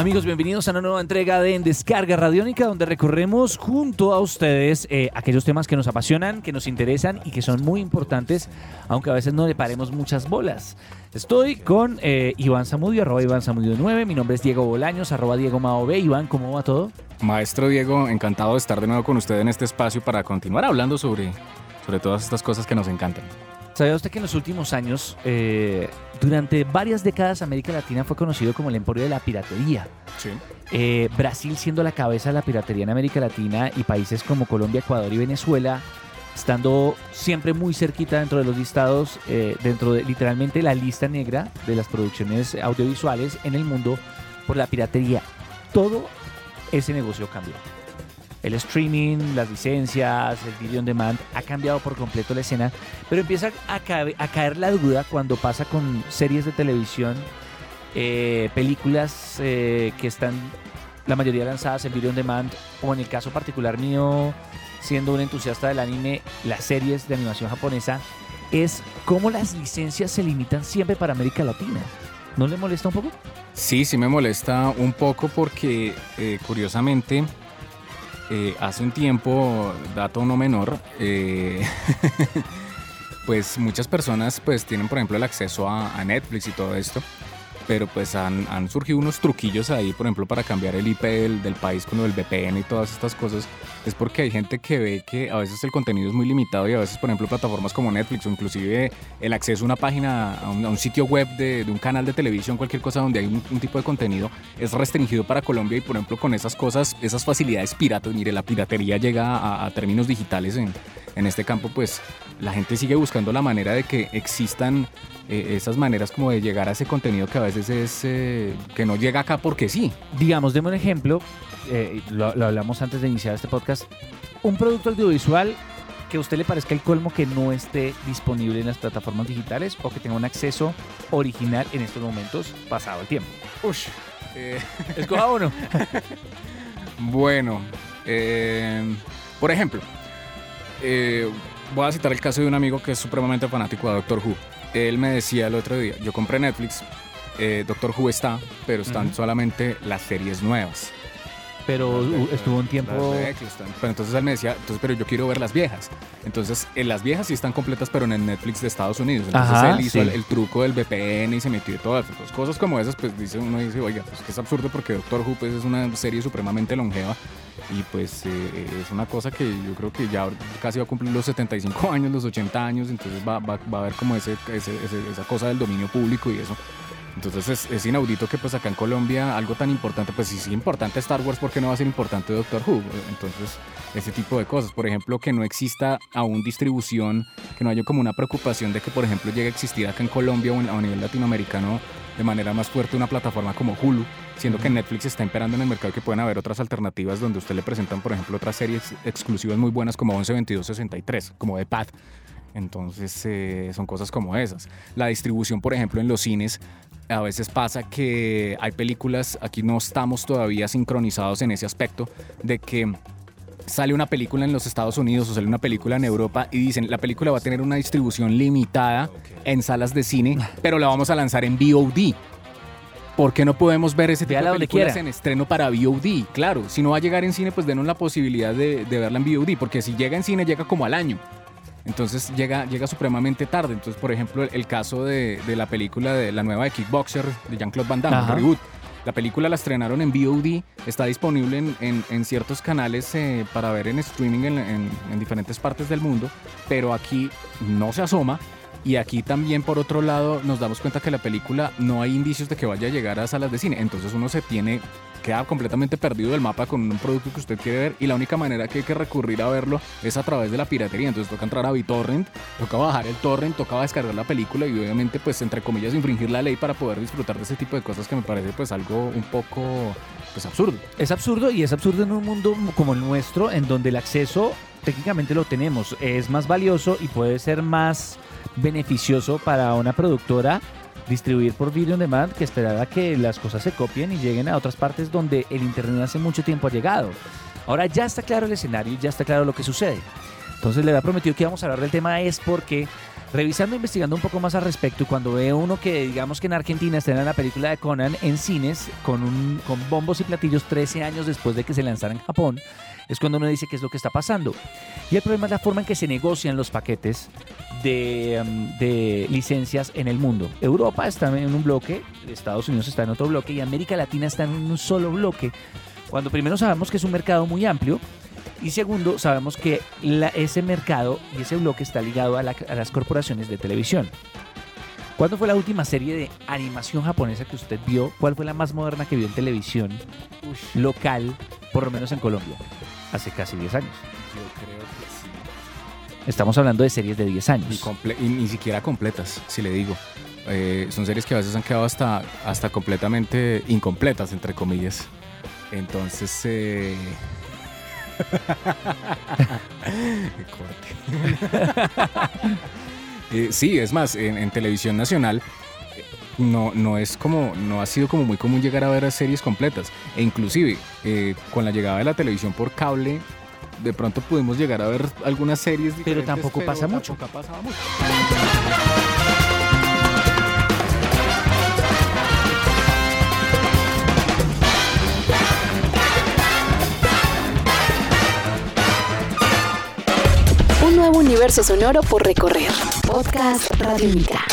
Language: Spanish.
Amigos, bienvenidos a una nueva entrega de En Descarga Radiónica, donde recorremos junto a ustedes eh, aquellos temas que nos apasionan, que nos interesan y que son muy importantes, aunque a veces no le paremos muchas bolas. Estoy con eh, Iván Zamudio, arroba Iván Zamudio 9. Mi nombre es Diego Bolaños, arroba Diego Mao B. Iván, ¿cómo va todo? Maestro Diego, encantado de estar de nuevo con usted en este espacio para continuar hablando sobre, sobre todas estas cosas que nos encantan. ¿Sabía usted que en los últimos años, eh, durante varias décadas, América Latina fue conocido como el emporio de la piratería? Sí. Eh, Brasil siendo la cabeza de la piratería en América Latina y países como Colombia, Ecuador y Venezuela estando siempre muy cerquita dentro de los listados, eh, dentro de literalmente la lista negra de las producciones audiovisuales en el mundo por la piratería. Todo ese negocio cambió. El streaming, las licencias, el video on demand ha cambiado por completo la escena, pero empieza a, caer, a caer la duda cuando pasa con series de televisión, eh, películas eh, que están la mayoría lanzadas en video on demand, o en el caso particular mío, siendo un entusiasta del anime, las series de animación japonesa, es cómo las licencias se limitan siempre para América Latina. ¿No le molesta un poco? Sí, sí me molesta un poco porque eh, curiosamente eh, hace un tiempo, dato no menor, eh, pues muchas personas pues tienen por ejemplo el acceso a, a Netflix y todo esto pero pues han, han, surgido unos truquillos ahí, por ejemplo, para cambiar el IP del, del, país con el VPN y todas estas cosas, es porque hay gente que ve que a veces el contenido es muy limitado y a veces, por ejemplo, plataformas como Netflix o inclusive el acceso a una página, a un, a un sitio web de, de, un canal de televisión, cualquier cosa donde hay un, un, tipo de contenido, es restringido para Colombia y, por ejemplo, con esas cosas, esas facilidades piratas, mire, la piratería llega a, a términos digitales en, en este campo, pues la gente sigue buscando la manera de que existan eh, esas maneras como de llegar a ese contenido que a veces es eh, que no llega acá porque sí. Digamos, demos un ejemplo, eh, lo, lo, hablamos antes de iniciar este podcast, un producto audiovisual que a usted le parezca el colmo que no esté disponible en las plataformas digitales o que tenga un acceso original en estos momentos pasado el tiempo. Ush, eh... Escoja uno. bueno, por ejemplo, voy a citar el caso de un amigo que es supremamente fanático de Doctor Who él me decía el otro día, yo compré Netflix, eh, Doctor Who está, pero están uh -huh. solamente las series nuevas. Pero estuvo un tiempo... Pero entonces él me decía, entonces, pero yo quiero ver las viejas. Entonces, en las viejas sí están completas, pero en el Netflix de Estados Unidos. Entonces Ajá, él hizo sí. el, el, truco del VPN y se metió y todas las cosas como esas, pues dice uno dice, oiga, pues que es absurdo porque Doctor Who pues, es una serie supremamente longeva y pues eh, es una cosa que yo creo que ya casi va a cumplir los 75 años, los 80 años, entonces va, va, va a haber como ese, ese, ese, esa cosa del dominio público y eso. Entonces es, es, inaudito que pues acá en Colombia algo tan importante, pues si es importante Star Wars, ¿por qué no va a ser importante Doctor Who? Entonces ese tipo de cosas. Por ejemplo, que no exista aún distribución, que no haya como una preocupación de que por ejemplo llegue a existir acá en Colombia o, en, a nivel latinoamericano de manera más fuerte una plataforma como Hulu, siendo que Netflix está imperando en el mercado y que pueden haber otras alternativas donde usted le presentan, por ejemplo, otras series exclusivas muy buenas como 11, 22, 63, como The Path. Entonces eh, son cosas como esas. La distribución, por ejemplo, en los cines, a veces pasa que hay películas, aquí no estamos todavía sincronizados en ese aspecto, de que sale una película en los Estados Unidos o sale una película en Europa y dicen la película va a tener una distribución limitada en salas de cine, pero la vamos a lanzar en VOD. ¿Por qué no podemos ver ese tipo de películas en estreno para VOD? Claro, si no va a llegar en cine, pues denos la posibilidad de, de verla en VOD, porque si llega en cine, llega como al año. Entonces llega, llega supremamente tarde. Entonces, por ejemplo, el, el caso de, de, la película de la nueva de Kickboxer de Jean-Claude Van Damme, Ajá. reboot. La película la estrenaron en VOD, está disponible en, en, en ciertos canales eh, para ver en streaming en, en, diferentes partes del mundo, pero aquí no se asoma. Y aquí también, por otro lado, nos damos cuenta que la película no hay indicios de que vaya a llegar a salas de cine. Entonces uno se tiene, queda completamente perdido del mapa con un producto que usted quiere ver y la única manera que hay que recurrir a verlo es a través de la piratería. Entonces toca entrar a BitTorrent, toca bajar el torrent, toca descargar la película y obviamente pues entre comillas infringir la ley para poder disfrutar de ese tipo de cosas que me parece pues algo un poco pues absurdo. Es absurdo y es absurdo en un mundo como el nuestro en donde el acceso técnicamente lo tenemos, es más valioso y puede ser más beneficioso para una productora distribuir por video on demand que esperar a que las cosas se copien y lleguen a otras partes donde el Internet hace mucho tiempo ha llegado. Ahora ya está claro el escenario ya está claro lo que sucede. Entonces le había prometido que íbamos a hablar del tema es porque revisando, investigando un poco más al respecto, y cuando veo uno que digamos que en Argentina estrena la película de Conan en cines con, bombos y platillos 13 años después de que se lanzara en Japón, es cuando uno dice qué es lo que está pasando. Y el problema es la forma en que se negocian los paquetes de, um, de licencias en el mundo. Europa está en un bloque, Estados Unidos está en otro bloque y América Latina está en un solo bloque. Cuando primero sabemos que es un mercado muy amplio, y segundo, sabemos que la- ese mercado y ese bloque está ligado a, la- a las corporaciones de televisión. ¿Cuándo fue la última serie de animación japonesa que usted vio? ¿Cuál fue la más moderna que vio en televisión local, por lo menos en Colombia? Hace casi 10 años. Yo creo que sí. Estamos hablando de series de 10 Y, años. comple- y ni siquiera completas, si le digo. Eh, son series que a veces han quedado hasta, hasta completamente incompletas, entre comillas. Entonces, eh... Eh, sí, es más, en, en televisión nacional eh, no, no es como, no ha sido como muy común llegar a ver series completas. E inclusive, eh, con la llegada de la televisión por cable, de pronto pudimos llegar a ver algunas series diferentes, tampoco pasa mucho. tampoco ha pasado mucho. Universo sonoro por recorrer. Podcast Radiónica.